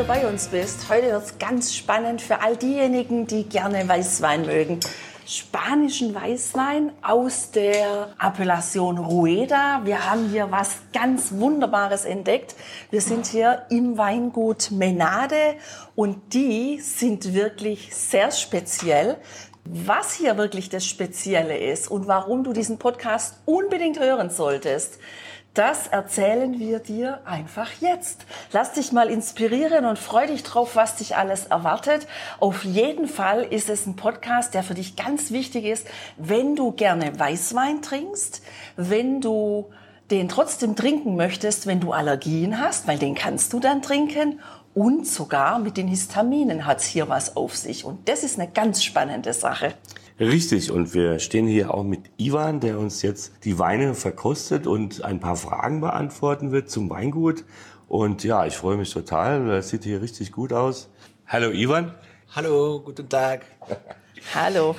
Wieder bei uns bist. Heute wird es ganz spannend für all diejenigen, die gerne Weißwein mögen. Spanischen Weißwein aus der Appellation Rueda. Wir haben hier was ganz Wunderbares entdeckt. Wir sind hier im Weingut Menade und die sind wirklich sehr speziell. Was hier wirklich das Spezielle ist und warum du diesen Podcast unbedingt hören solltest, das erzählen wir dir einfach jetzt. Lass dich mal inspirieren und freu dich drauf, was dich alles erwartet. Auf jeden Fall ist es ein Podcast, der für dich ganz wichtig ist, wenn du gerne Weißwein trinkst, wenn du den trotzdem trinken möchtest, wenn du Allergien hast, weil den kannst du dann trinken und sogar mit den Histaminen hat's hier was auf sich. Und das ist eine ganz spannende Sache. Richtig, und wir stehen hier auch mit Ivan, der uns jetzt die Weine verkostet und ein paar Fragen beantworten wird zum Weingut. Und ja, ich freue mich total. Das sieht hier richtig gut aus. Hallo Ivan. Hallo, guten Tag. Hallo.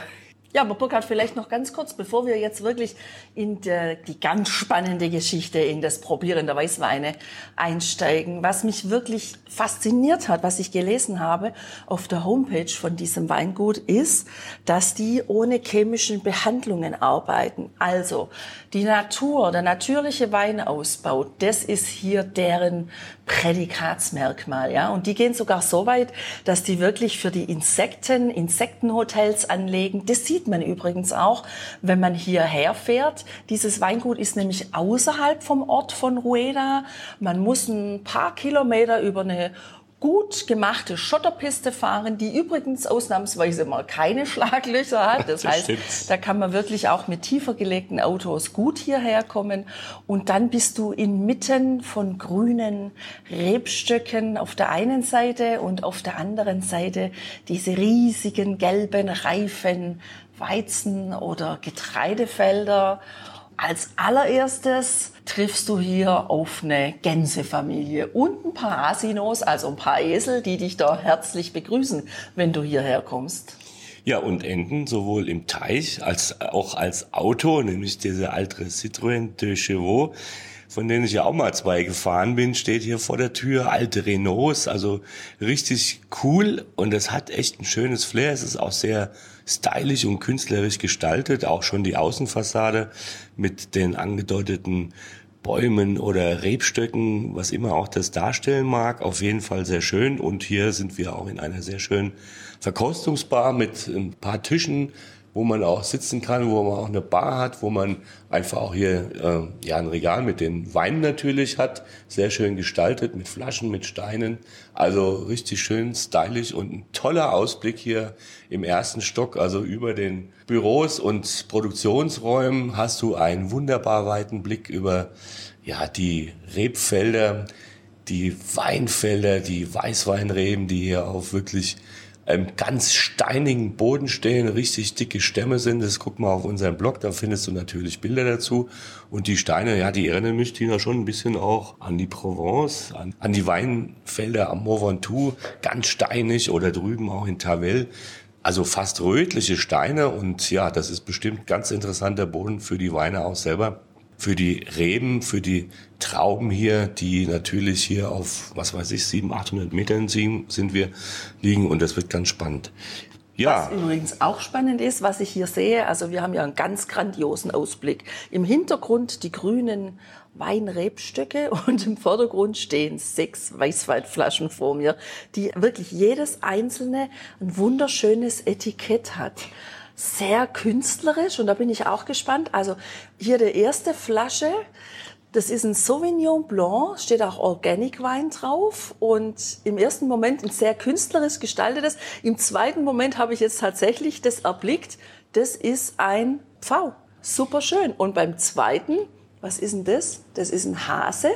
Ja, aber Burkhard, vielleicht noch ganz kurz, bevor wir jetzt wirklich in die, die ganz spannende Geschichte, in das Probieren der Weißweine einsteigen. Was mich wirklich fasziniert hat, was ich gelesen habe auf der Homepage von diesem Weingut, ist, dass die ohne chemischen Behandlungen arbeiten. Also die Natur, der natürliche Weinausbau, das ist hier deren Prädikatsmerkmal, ja. Und die gehen sogar so weit, dass die wirklich für die Insekten Insektenhotels anlegen. Das sieht man übrigens auch, wenn man hierher fährt. Dieses Weingut ist nämlich außerhalb vom Ort von Rueda. Man muss ein paar Kilometer über eine gut gemachte Schotterpiste fahren, die übrigens ausnahmsweise mal keine Schlaglöcher hat. Das, Das heißt, stimmt. da kann man wirklich auch mit tiefer gelegten Autos gut hierher kommen. Und dann bist du inmitten von grünen Rebstöcken auf der einen Seite und auf der anderen Seite diese riesigen gelben, reifen Weizen- oder Getreidefelder. Als allererstes triffst du hier auf eine Gänsefamilie und ein paar Asinos, also ein paar Esel, die dich da herzlich begrüßen, wenn du hierher kommst. Ja, und Enten sowohl im Teich als auch als Auto, nämlich diese alte Citroën de Chevaux, von denen ich ja auch mal zwei gefahren bin, steht hier vor der Tür, alte Renaults, also richtig cool und es hat echt ein schönes Flair. Es ist auch sehr stylisch und künstlerisch gestaltet, auch schon die Außenfassade mit den angedeuteten Bäumen oder Rebstöcken, was immer auch das darstellen mag, auf jeden Fall sehr schön. Und hier sind wir auch in einer sehr schönen Verkostungsbar mit ein paar Tischen, wo man auch sitzen kann, wo man auch eine Bar hat, wo man einfach auch hier äh, ja ein Regal mit den Weinen natürlich hat, sehr schön gestaltet mit Flaschen, mit Steinen, also richtig schön stylisch und ein toller Ausblick hier im ersten Stock, also über den Büros und Produktionsräumen hast du einen wunderbar weiten Blick über ja die Rebfelder, die Weinfelder, die Weißweinreben, die hier auf wirklich einem ganz steinigen Boden stehen, richtig dicke Stämme sind. Das guck mal auf unseren Blog, da findest du natürlich Bilder dazu. Und die Steine, ja, die erinnern mich, Tina, schon ein bisschen auch an die Provence, an, an die Weinfelder am Mont Ventoux, ganz steinig oder drüben auch in Tavel. Also fast rötliche Steine und ja, das ist bestimmt ganz interessanter Boden für die Weine auch selber für die Reben, für die Trauben hier, die natürlich hier auf, was weiß ich, 700, 800 Metern sind wir liegen und das wird ganz spannend. Ja, Was übrigens auch spannend ist, was ich hier sehe, also wir haben ja einen ganz grandiosen Ausblick. Im Hintergrund die grünen Weinrebstöcke und im Vordergrund stehen sechs Weißweinflaschen vor mir, die wirklich jedes einzelne ein wunderschönes Etikett hat. Sehr künstlerisch und da bin ich auch gespannt. Also hier die erste Flasche, das ist ein Sauvignon Blanc, steht auch Organic Wein drauf und im ersten Moment ein sehr künstlerisch gestaltetes. Im zweiten Moment habe ich jetzt tatsächlich das erblickt. Das ist ein Pfau. Super schön. Und beim zweiten, was ist denn das? Das ist ein Hase.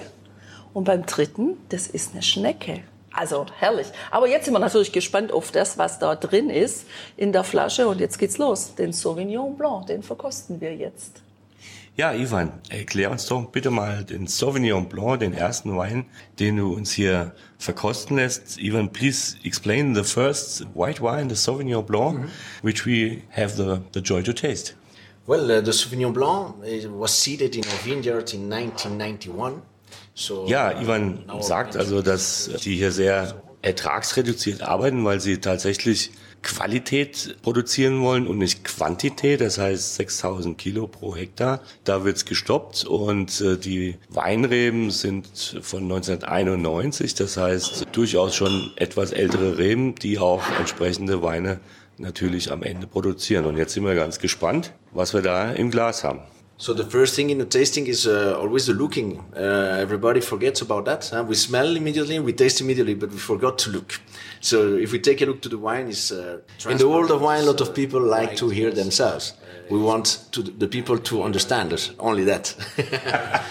Und beim dritten, das ist eine Schnecke. Also herrlich. Aber jetzt sind wir natürlich gespannt auf das, was da drin ist in der Flasche. Und jetzt geht's los. Den Sauvignon Blanc, den verkosten wir jetzt. Ja, Ivan, erklär uns doch bitte mal den Sauvignon Blanc, den ersten Wein, den du uns hier verkosten lässt. Ivan, please explain the first white wine, the Sauvignon Blanc, mm -hmm. which we have the, the joy to taste. Well, uh, the Sauvignon Blanc was seeded in our vineyard in 1991. Ja, Ivan sagt also, dass die hier sehr ertragsreduziert arbeiten, weil sie tatsächlich Qualität produzieren wollen und nicht Quantität, das heißt 6000 Kilo pro Hektar. Da wird's gestoppt und äh, die Weinreben sind von 1991, das heißt durchaus schon etwas ältere Reben, die auch entsprechende Weine natürlich am Ende produzieren. Und jetzt sind wir ganz gespannt, was wir da im Glas haben. So the first thing in the tasting is uh, always the looking. Uh, everybody forgets about that. Huh? We smell immediately, we taste immediately, but we forgot to look. So if we take a look to the wine, is uh, in the world of wine, a lot of people like to hear themselves. We want to, the people to understand us. Only that.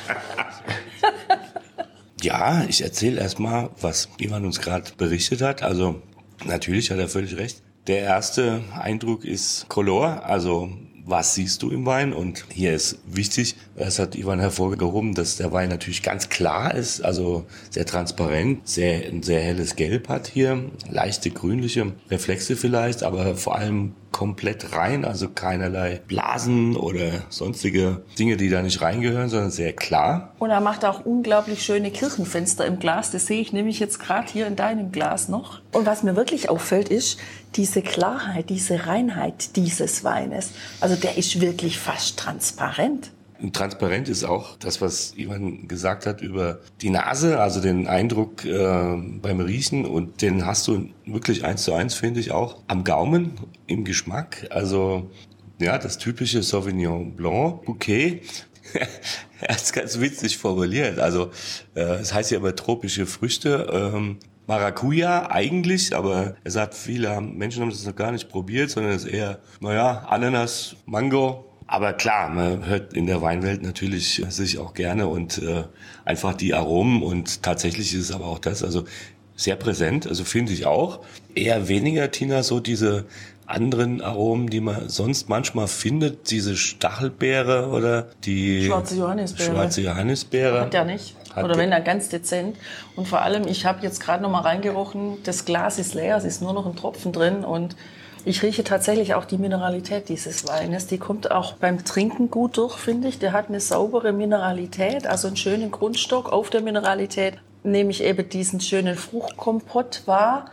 ja, ich erzähle erstmal, was Ivan uns gerade berichtet hat. Also natürlich hat er völlig recht. Der erste Eindruck ist Color, also was siehst du im Wein? Und hier ist wichtig, das hat Ivan hervorgehoben, dass der Wein natürlich ganz klar ist, also sehr transparent, sehr, ein sehr helles Gelb hat hier, leichte grünliche Reflexe vielleicht, aber vor allem komplett rein, also keinerlei Blasen oder sonstige Dinge, die da nicht reingehören, sondern sehr klar. Und er macht auch unglaublich schöne Kirchenfenster im Glas. Das sehe ich nämlich jetzt gerade hier in deinem Glas noch. Und was mir wirklich auffällt, ist diese Klarheit, diese Reinheit dieses Weines. Also der ist wirklich fast transparent. Transparent ist auch das, was Ivan gesagt hat über die Nase, also den Eindruck äh, beim Riechen und den hast du wirklich eins zu eins, finde ich auch, am Gaumen, im Geschmack. Also ja, das typische Sauvignon Blanc Bouquet. er ist ganz witzig formuliert. Also äh, es heißt ja immer tropische Früchte. Ähm, Maracuja eigentlich, aber er sagt, viele Menschen haben das noch gar nicht probiert, sondern es ist eher, naja, Ananas, Mango, aber klar, man hört in der Weinwelt natürlich sich auch gerne und äh, einfach die Aromen und tatsächlich ist es aber auch das, also sehr präsent, also finde ich auch. Eher weniger, Tina, so diese anderen Aromen, die man sonst manchmal findet, diese Stachelbeere oder die schwarze Johannisbeere. Schwarze Johannisbeere. Hat der nicht. Hat oder wenn er ganz dezent. Und vor allem, ich habe jetzt gerade noch mal reingerochen, das Glas ist leer, es ist nur noch ein Tropfen drin und ich rieche tatsächlich auch die Mineralität dieses Weines. Die kommt auch beim Trinken gut durch, finde ich. Der hat eine saubere Mineralität, also einen schönen Grundstock. Auf der Mineralität nehme ich eben diesen schönen Fruchtkompott wahr.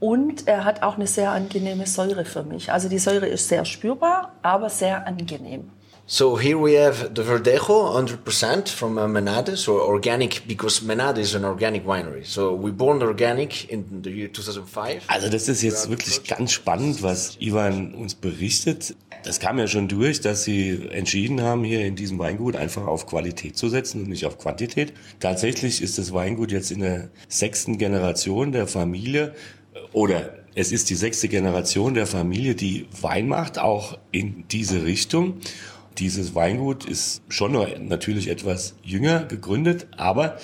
Und er hat auch eine sehr angenehme Säure für mich. Also die Säure ist sehr spürbar, aber sehr angenehm. So here we have the Verdejo, 100% from uh, Menade, so organic, because Menade is an organic winery. So we born organic in the year 2005. Also das ist jetzt wirklich ganz spannend, was Ivan uns berichtet. Das kam ja schon durch, dass sie entschieden haben, hier in diesem Weingut einfach auf Qualität zu setzen und nicht auf Quantität. Tatsächlich ist das Weingut jetzt in der sechsten Generation der Familie oder es ist die sechste Generation der Familie, die Wein macht, auch in diese Richtung. Dieses Weingut ist schon natürlich etwas jünger gegründet, aber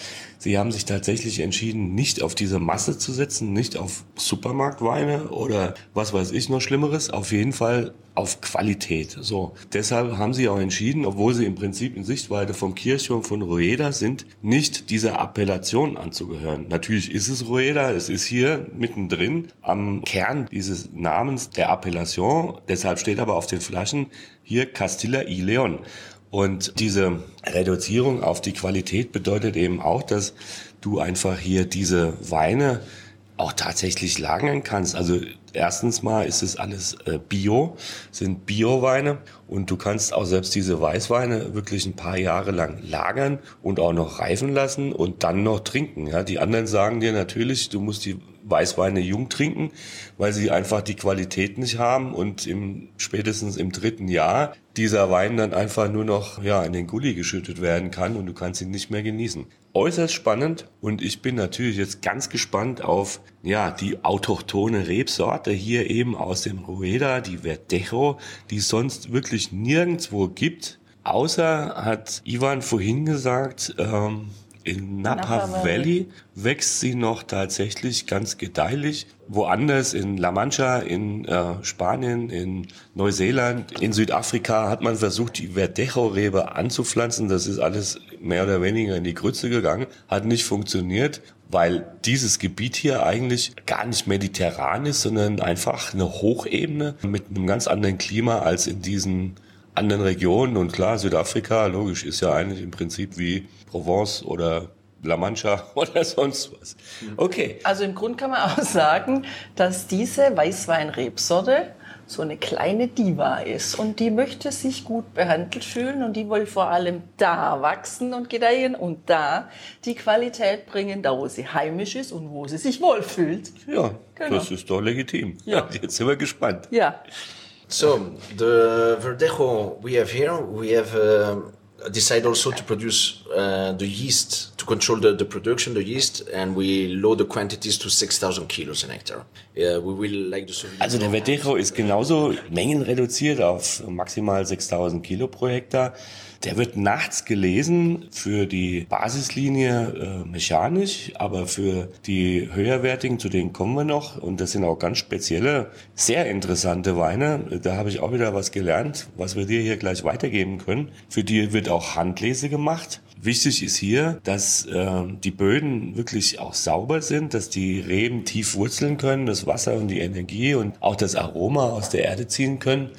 sie haben sich tatsächlich entschieden, nicht auf diese Masse zu setzen, nicht auf Supermarktweine oder was weiß ich noch Schlimmeres, auf jeden Fall auf Qualität. So, deshalb haben sie auch entschieden, obwohl sie im Prinzip in Sichtweite vom Kirchturm von Rueda sind, nicht dieser Appellation anzugehören. Natürlich ist es Rueda, es ist hier mittendrin am Kern dieses Namens der Appellation. Deshalb steht aber auf den Flaschen hier Castilla y León. Und diese Reduzierung auf die Qualität bedeutet eben auch, dass du einfach hier diese Weine auch tatsächlich lagern kannst. Also erstens mal ist es alles äh, Bio, sind Bio-Weine und du kannst auch selbst diese Weißweine wirklich ein paar Jahre lang lagern und auch noch reifen lassen und dann noch trinken. Ja, die anderen sagen dir natürlich, du musst die Weißweine jung trinken, weil sie einfach die Qualität nicht haben und im, spätestens im dritten Jahr dieser Wein dann einfach nur noch ja, in den Gully geschüttet werden kann und du kannst ihn nicht mehr genießen. Äußerst spannend und ich bin natürlich jetzt ganz gespannt auf ja, die autochtone Rebsorte hier eben aus dem Rueda, die Verdejo, die es sonst wirklich nirgendwo gibt. Außer hat Ivan vorhin gesagt, ähm, in Napa, Napa Valley. Valley wächst sie noch tatsächlich ganz gedeihlich. Woanders in La Mancha, in äh, Spanien, in Neuseeland, in Südafrika hat man versucht, die Verdecho-Rebe anzupflanzen. Das ist alles mehr oder weniger in die Grütze gegangen, hat nicht funktioniert, weil dieses Gebiet hier eigentlich gar nicht mediterran ist, sondern einfach eine Hochebene mit einem ganz anderen Klima als in diesen anderen Regionen. Und klar, Südafrika, logisch, ist ja eigentlich im Prinzip wie Provence oder La Mancha oder sonst was. Okay. Also im Grunde kann man auch sagen, dass diese Weißweinrebsorte so eine kleine Diva ist und die möchte sich gut behandelt fühlen und die will vor allem da wachsen und gedeihen und da die Qualität bringen, da wo sie heimisch ist und wo sie sich wohlfühlt. Ja, Genau. das ist doch legitim. Ja. Jetzt sind wir gespannt. Ja, So the verdejo we have here, we have um, decided also to produce uh, the yeast to control the, the production, the yeast, and we load the quantities to 6,000 kilos an hectare. Uh, we will like the Also Blanc. Verdecho ist genauso mengenreduziert auf maximal 6000 Kilo pro Hektar. Der wird nachts gelesen für die Basislinie äh, mechanisch, aber für die höherwertigen, zu denen kommen wir noch. Und das sind auch ganz spezielle, sehr interessante Weine. Da habe ich auch wieder was gelernt, was wir dir hier gleich weitergeben können. Für die wird auch Handlese gemacht. Wichtig ist hier, dass äh, die Böden wirklich auch sauber sind, dass die Reben tief wurzeln können, das Wasser und die Energie und auch das Aroma aus der Erde ziehen können.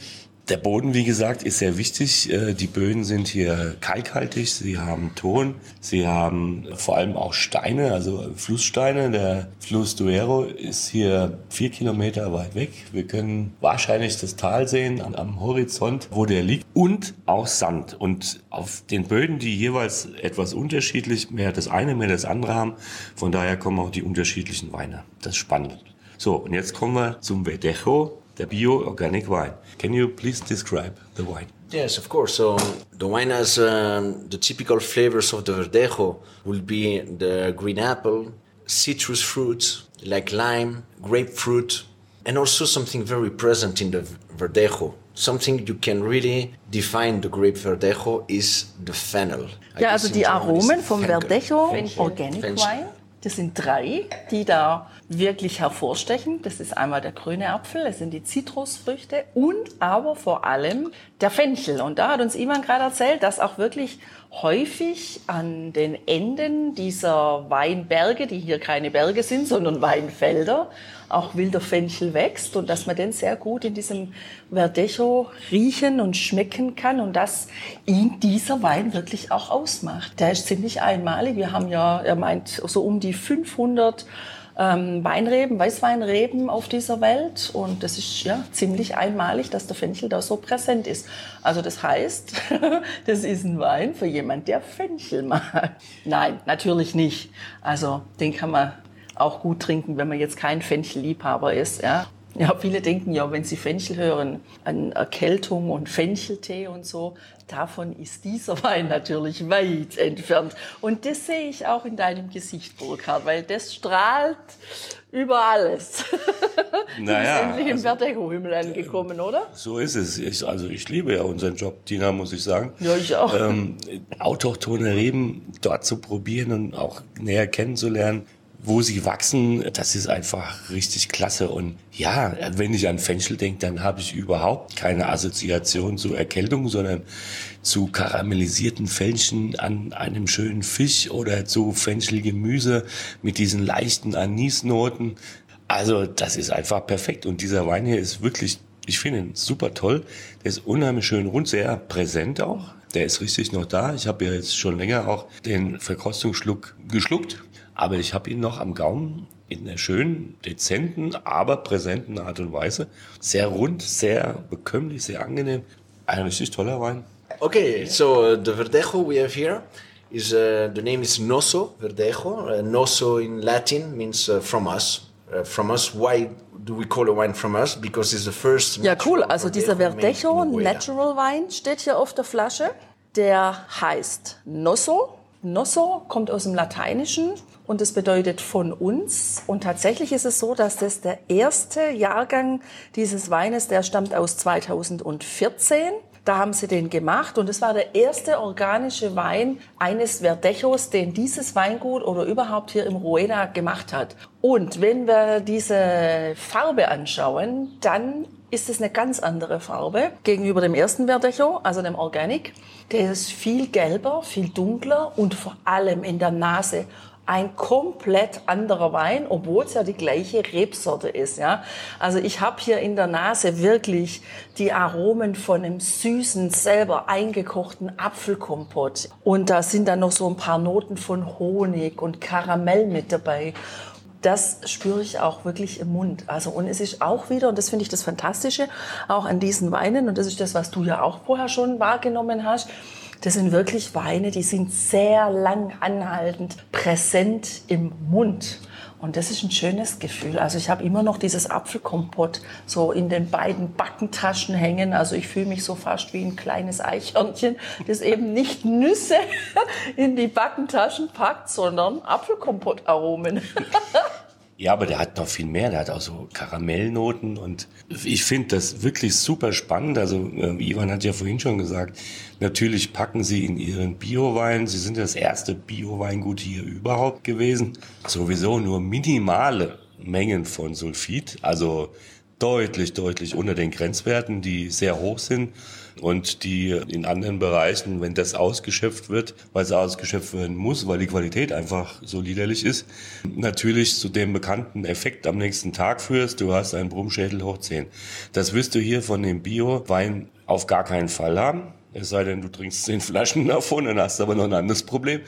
Der Boden, wie gesagt, ist sehr wichtig. Äh, Die Böden sind hier kalkhaltig, sie haben Ton, sie haben vor allem auch Steine, also Flusssteine. Der Fluss Duero ist hier vier Kilometer weit weg. Wir können wahrscheinlich das Tal sehen am- Horizont, wo der liegt. Und auch Sand. Und auf den Böden, die jeweils etwas unterschiedlich, mehr das eine, mehr das andere haben. Von daher kommen auch die unterschiedlichen Weine. Das ist spannend. So, und jetzt kommen wir zum Verdejo, der Bio-Organic Wine. Can you please describe the wine? Yes, of course. So the wine has um, the typical flavors of the Verdejo will be the green apple, citrus fruits like lime, grapefruit, and also something very present in the Verdejo. Something you can really define the grape Verdejo is the fennel. I ja also in die German it's Aromen vom Fenchel. Verdecho Fenchel. Organic Fenchel. Wine, das sind drei, die da wirklich hervorstechen. Das ist einmal der grüne Apfel, das sind die Zitrusfrüchte und aber vor allem der Fenchel. Und da hat uns Iman gerade erzählt, dass auch wirklich häufig an den Enden dieser Weinberge, die hier keine Berge sind, sondern Weinfelder, auch wilder Fenchel wächst und dass man den sehr gut in diesem Verdecho riechen und schmecken kann und dass ihn dieser Wein wirklich auch ausmacht. Der ist ziemlich einmalig. Wir haben ja, er meint, so um die 500 ähm, Weinreben, Weißweinreben auf dieser Welt und das ist ja ziemlich einmalig, dass der Fenchel da so präsent ist. Also das heißt, das ist ein Wein für jemand, der Fenchel mag. Nein, natürlich nicht. Also den kann man auch gut trinken, wenn man jetzt kein Fenchelliebhaber ist. Ja. Ja, viele denken ja, wenn sie Fenchel hören, an Erkältung und Fencheltee und so. Davon ist dieser Wein natürlich weit entfernt. Und das sehe ich auch in deinem Gesicht, Burkhard, weil das strahlt über alles. du Naja, bist endlich im also- Verdecho-Himmel angekommen, oder? So ist es. Ich, also ich liebe ja unseren Job, Tina, muss ich sagen. Ja, ich auch. Ähm, autochtone Reben dort zu probieren und auch näher kennenzulernen, wo sie wachsen, das ist einfach richtig klasse. Und ja, wenn ich an Fenchel denke, dann habe ich überhaupt keine Assoziation zu Erkältung, sondern zu karamellisierten Fenchel an einem schönen Fisch oder zu Fenchelgemüse mit diesen leichten Anisnoten. Also das ist einfach perfekt. Und dieser Wein hier ist wirklich, ich finde ihn super toll. Der ist unheimlich schön rund, sehr präsent auch. Der ist richtig noch da. Ich habe ja jetzt schon länger auch den Verkostungsschluck geschluckt. Aber ich habe ihn noch am Gaumen in einer schönen, dezenten, aber präsenten Art und Weise. Sehr rund, sehr bekömmlich, sehr angenehm. Ein richtig toller Wein. Okay, so the Verdejo we have here is uh, the name is Nosso Verdejo. Uh, Nosso in Latin means uh, from us. Uh, from us. Why do we call a wine from us? Because it's the first. Ja, cool. Also dieser Huelva. Natural Wein steht hier auf der Flasche. Der heißt Nosso. Nosso kommt aus dem Lateinischen und es bedeutet von uns. Und tatsächlich ist es so, dass das der erste Jahrgang dieses Weines, der stammt aus 2014. Da haben sie den gemacht und es war der erste organische Wein eines Verdechos, den dieses Weingut oder überhaupt hier im Rueda gemacht hat. Und wenn wir diese Farbe anschauen, dann ist es eine ganz andere Farbe gegenüber dem ersten Verdecho, also dem Organic. Der ist viel gelber, viel dunkler und vor allem in der Nase ein komplett anderer Wein, obwohl es ja die gleiche Rebsorte ist. Ja? Also ich habe hier in der Nase wirklich die Aromen von einem süßen, selber eingekochten Apfelkompott. Und da sind dann noch so ein paar Noten von Honig und Karamell mit dabei das spüre ich auch wirklich im Mund. Also, und es ist auch wieder, und das finde ich das Fantastische, auch an diesen Weinen, und das ist das, was du ja auch vorher schon wahrgenommen hast, das sind wirklich Weine, die sind sehr lang anhaltend präsent im Mund. Und das ist ein schönes Gefühl. Also ich habe immer noch dieses Apfelkompott so in den beiden Backentaschen hängen. Also ich fühle mich so fast wie ein kleines Eichhörnchen, das eben nicht Nüsse in die Backentaschen packt, sondern Apfelkompott-Aromen. Ja, aber der hat noch viel mehr. Der hat auch so Karamellnoten und ich finde das wirklich super spannend. Also äh, Ivan hat ja vorhin schon gesagt, natürlich packen sie in ihren Biowein. Sie sind das erste Bio-Weingut hier überhaupt gewesen. Sowieso nur minimale Mengen von Sulfid, also deutlich, deutlich unter den Grenzwerten, die sehr hoch sind und die in anderen Bereichen, wenn das ausgeschöpft wird, weil es ausgeschöpft werden muss, weil die Qualität einfach so liederlich ist, natürlich zu dem bekannten Effekt am nächsten Tag führst, du hast einen Brummschädel hoch 10. Das wirst du hier von dem Bio-Wein auf gar keinen Fall haben. Es sei denn, du trinkst zehn Flaschen davon, dann hast du aber noch ein anderes Problem.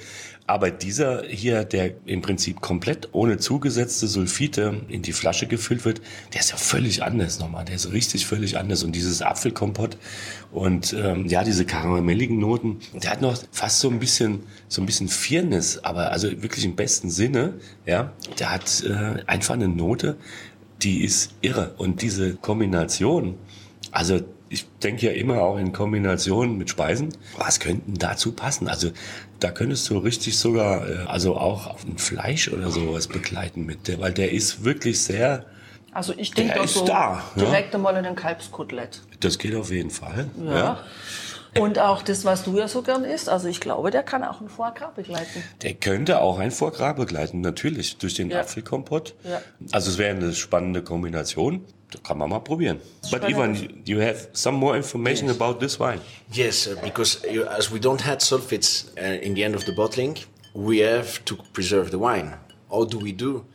Aber dieser hier, der im Prinzip komplett ohne zugesetzte Sulfite in die Flasche gefüllt wird, der ist ja völlig anders nochmal. Der ist richtig völlig anders. Und dieses Apfelkompott und ähm, ja, diese karamelligen Noten, der hat noch fast so ein bisschen, so ein bisschen Firnis, aber also wirklich im besten Sinne. Ja, der hat äh, einfach eine Note, die ist irre. Und diese Kombination, also ich denke ja immer auch in Kombination mit Speisen. Was könnten dazu passen? Also da könntest du richtig sogar, äh, also auch auf ein Fleisch oder sowas begleiten mit der, weil der ist wirklich sehr. Also ich denke doch so da, direkt ja? einmal in den Kalbskotelett. Das geht auf jeden Fall. Ja. ja. Und auch das, was du ja so gern isst. Also ich glaube, der kann auch ein Foie Gras begleiten. Der könnte auch ein Foie Gras begleiten, natürlich, durch den ja. Apfelkompott. Ja. Also es wäre eine spannende Kombination. Da kann man mal probieren. But Ivan, you have some more information yes. about this wine. Yes, uh, because you, as we don't have sulfates uh, in the end of the bottling, we have to preserve the wine. How do we do?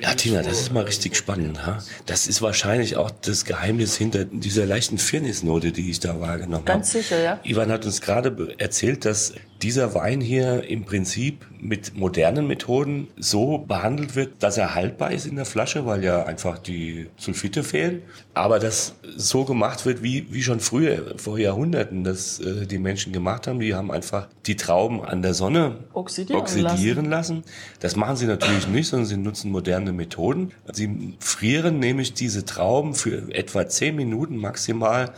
Ja, Tina, das ist mal richtig spannend. Ha? Das ist wahrscheinlich auch das Geheimnis hinter dieser leichten Firnisnote, die ich da wahrgenommen habe. Ganz sicher, ja. Ivan hat uns gerade erzählt, dass dieser Wein hier im Prinzip mit modernen Methoden so behandelt wird, dass er haltbar ist in der Flasche, weil ja einfach die Sulfite fehlen. Aber das so gemacht wird, wie, wie schon früher, vor Jahrhunderten, dass äh, die Menschen gemacht haben. Die haben einfach die Trauben an der Sonne oxidieren, oxidieren lassen. lassen. Das machen sie natürlich nicht, sondern sie nutzen moderne Methoden. Sie frieren nämlich diese Trauben für etwa zehn Minuten maximal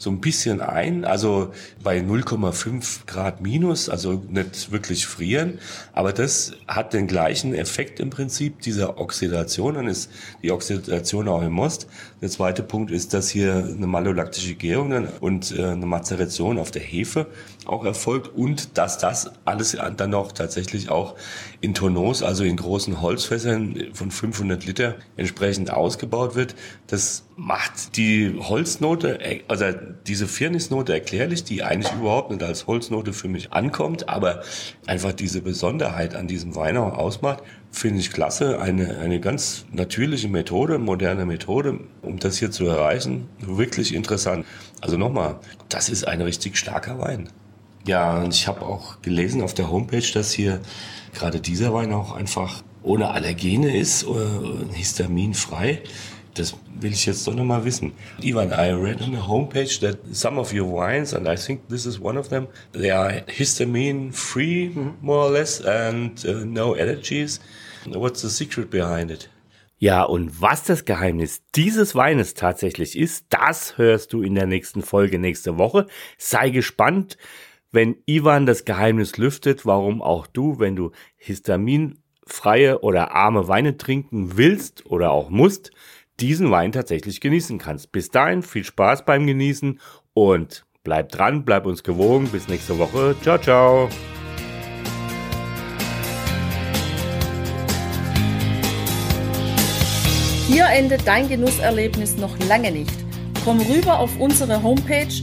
so ein bisschen ein, also bei 0,5 Grad minus, also nicht wirklich frieren, aber das hat den gleichen Effekt im Prinzip dieser Oxidation, dann ist die Oxidation auch im Most. Der zweite Punkt ist, dass hier eine malolaktische Gärung und äh, eine Mazeration auf der Hefe auch erfolgt und dass das alles dann noch tatsächlich auch in Tonneaus, also in großen Holzfässern von 500 Liter entsprechend ausgebaut wird. Das macht die Holznote, also diese Firnisnote erklärlich, die eigentlich überhaupt nicht als Holznote für mich ankommt, aber einfach diese Besonderheit an diesem Wein auch ausmacht, finde ich klasse. Eine, eine ganz natürliche Methode, moderne Methode, um das hier zu erreichen. Wirklich interessant. Also nochmal, das ist ein richtig starker Wein. Ja, und ich habe auch gelesen auf der Homepage, dass hier gerade dieser Wein auch einfach ohne Allergene ist, äh, histaminfrei. Das will ich jetzt doch noch mal wissen. Ivan, I read on the homepage that some of your wines, and I think this is one of them, they are histamine free, mhm. more or less, and uh, no allergies. What's the secret behind it? Ja, und was das Geheimnis dieses Weines tatsächlich ist, das hörst du in der nächsten Folge nächste Woche. Sei gespannt wenn Ivan das Geheimnis lüftet, warum auch du, wenn du histaminfreie oder arme Weine trinken willst oder auch musst, diesen Wein tatsächlich genießen kannst. Bis dahin viel Spaß beim Genießen und Bleib dran, bleib uns gewogen. Bis nächste Woche. Ciao, ciao. Hier endet dein Genusserlebnis noch lange nicht. Komm rüber auf unsere Homepage